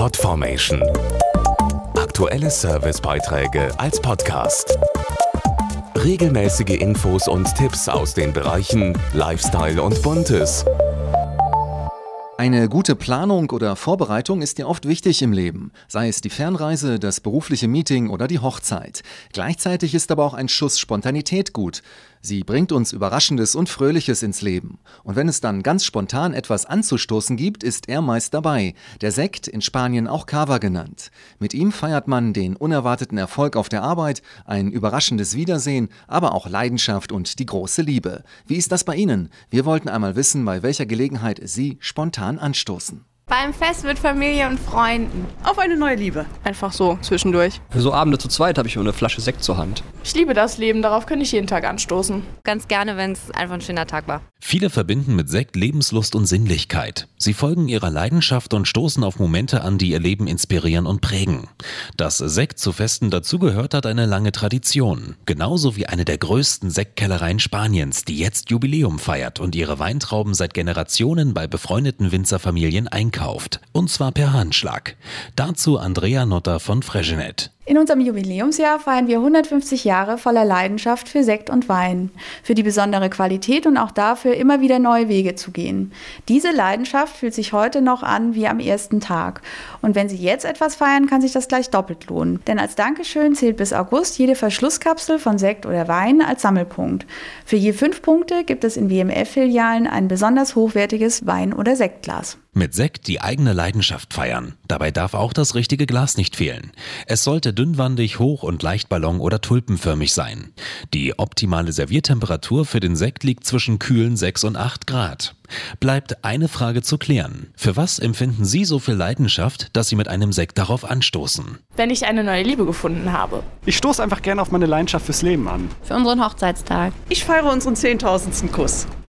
Podformation. Aktuelle Servicebeiträge als Podcast. Regelmäßige Infos und Tipps aus den Bereichen Lifestyle und Buntes. Eine gute Planung oder Vorbereitung ist ja oft wichtig im Leben, sei es die Fernreise, das berufliche Meeting oder die Hochzeit. Gleichzeitig ist aber auch ein Schuss Spontanität gut. Sie bringt uns Überraschendes und Fröhliches ins Leben. Und wenn es dann ganz spontan etwas anzustoßen gibt, ist er meist dabei. Der Sekt, in Spanien auch Cava genannt. Mit ihm feiert man den unerwarteten Erfolg auf der Arbeit, ein überraschendes Wiedersehen, aber auch Leidenschaft und die große Liebe. Wie ist das bei Ihnen? Wir wollten einmal wissen, bei welcher Gelegenheit Sie spontan anstoßen. Beim Fest mit Familie und Freunden. Auf eine neue Liebe. Einfach so, zwischendurch. Für so Abende zu zweit habe ich nur eine Flasche Sekt zur Hand. Ich liebe das Leben, darauf könnte ich jeden Tag anstoßen. Ganz gerne, wenn es einfach ein schöner Tag war. Viele verbinden mit Sekt Lebenslust und Sinnlichkeit. Sie folgen ihrer Leidenschaft und stoßen auf Momente an, die ihr Leben inspirieren und prägen. Dass Sekt zu Festen dazugehört, hat eine lange Tradition. Genauso wie eine der größten Sektkellereien Spaniens, die jetzt Jubiläum feiert und ihre Weintrauben seit Generationen bei befreundeten Winzerfamilien einkauft. Und zwar per Handschlag. Dazu Andrea Notter von Fregenet. In unserem Jubiläumsjahr feiern wir 150 Jahre voller Leidenschaft für Sekt und Wein, für die besondere Qualität und auch dafür, immer wieder neue Wege zu gehen. Diese Leidenschaft fühlt sich heute noch an wie am ersten Tag. Und wenn Sie jetzt etwas feiern, kann sich das gleich doppelt lohnen. Denn als Dankeschön zählt bis August jede Verschlusskapsel von Sekt oder Wein als Sammelpunkt. Für je fünf Punkte gibt es in WMF-Filialen ein besonders hochwertiges Wein- oder Sektglas. Mit Sekt die eigene Leidenschaft feiern. Dabei darf auch das richtige Glas nicht fehlen. Es sollte dünnwandig, hoch und leicht ballon- oder tulpenförmig sein. Die optimale Serviertemperatur für den Sekt liegt zwischen kühlen 6 und 8 Grad. Bleibt eine Frage zu klären. Für was empfinden Sie so viel Leidenschaft, dass Sie mit einem Sekt darauf anstoßen? Wenn ich eine neue Liebe gefunden habe. Ich stoße einfach gerne auf meine Leidenschaft fürs Leben an. Für unseren Hochzeitstag. Ich feiere unseren 10.000. Kuss.